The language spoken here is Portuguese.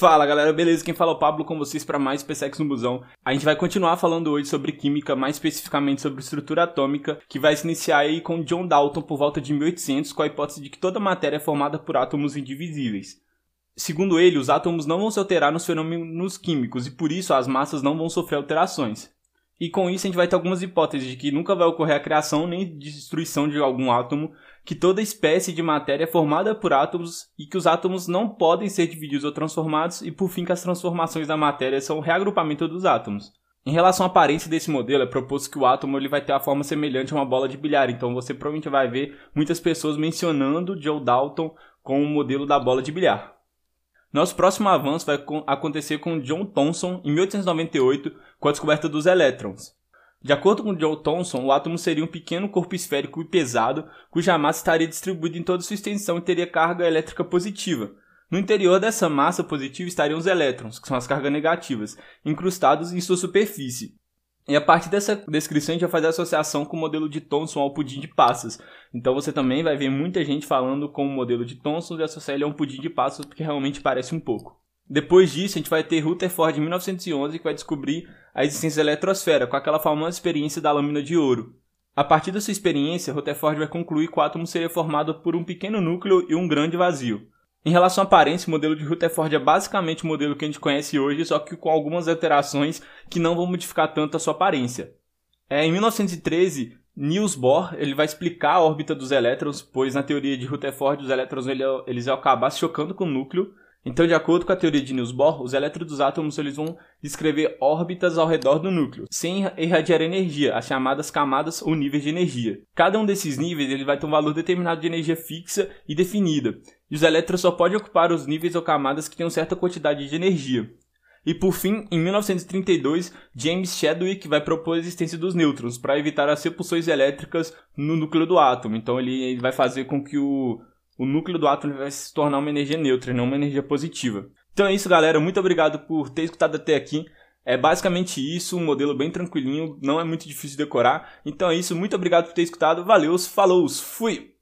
Fala galera, beleza? Quem fala é o Pablo com vocês para mais PSEX no Busão. A gente vai continuar falando hoje sobre química, mais especificamente sobre estrutura atômica, que vai se iniciar aí com John Dalton por volta de 1800, com a hipótese de que toda matéria é formada por átomos indivisíveis. Segundo ele, os átomos não vão se alterar nos fenômenos químicos e por isso as massas não vão sofrer alterações. E com isso a gente vai ter algumas hipóteses de que nunca vai ocorrer a criação nem destruição de algum átomo, que toda espécie de matéria é formada por átomos e que os átomos não podem ser divididos ou transformados e por fim que as transformações da matéria são o reagrupamento dos átomos. Em relação à aparência desse modelo, é proposto que o átomo ele vai ter a forma semelhante a uma bola de bilhar, então você provavelmente vai ver muitas pessoas mencionando Joe Dalton com o modelo da bola de bilhar. Nosso próximo avanço vai acontecer com John Thomson em 1898, com a descoberta dos elétrons. De acordo com John Thomson, o átomo seria um pequeno corpo esférico e pesado, cuja massa estaria distribuída em toda sua extensão e teria carga elétrica positiva. No interior dessa massa positiva estariam os elétrons, que são as cargas negativas, incrustados em sua superfície. E a partir dessa descrição a gente vai fazer associação com o modelo de Thomson ao pudim de passas. Então você também vai ver muita gente falando com o modelo de Thomson e associar ele a um pudim de passas, porque realmente parece um pouco. Depois disso, a gente vai ter Rutherford em 1911 que vai descobrir a existência da eletrosfera, com aquela famosa experiência da lâmina de ouro. A partir dessa experiência, Rutherford vai concluir que o átomo seria formado por um pequeno núcleo e um grande vazio. Em relação à aparência, o modelo de Rutherford é basicamente o modelo que a gente conhece hoje, só que com algumas alterações que não vão modificar tanto a sua aparência. É, em 1913, Niels Bohr ele vai explicar a órbita dos elétrons, pois na teoria de Rutherford os elétrons eles vão acabar se chocando com o núcleo. Então, de acordo com a teoria de Niels Bohr, os elétrons dos átomos eles vão descrever órbitas ao redor do núcleo, sem irradiar energia, as chamadas camadas ou níveis de energia. Cada um desses níveis ele vai ter um valor determinado de energia fixa e definida, e os elétrons só podem ocupar os níveis ou camadas que tenham certa quantidade de energia. E por fim, em 1932, James Chadwick vai propor a existência dos nêutrons para evitar as repulsões elétricas no núcleo do átomo. Então ele vai fazer com que o, o núcleo do átomo vai se tornar uma energia neutra, não uma energia positiva. Então é isso, galera. Muito obrigado por ter escutado até aqui. É basicamente isso, um modelo bem tranquilinho, não é muito difícil de decorar. Então é isso, muito obrigado por ter escutado. Valeu, falou, fui!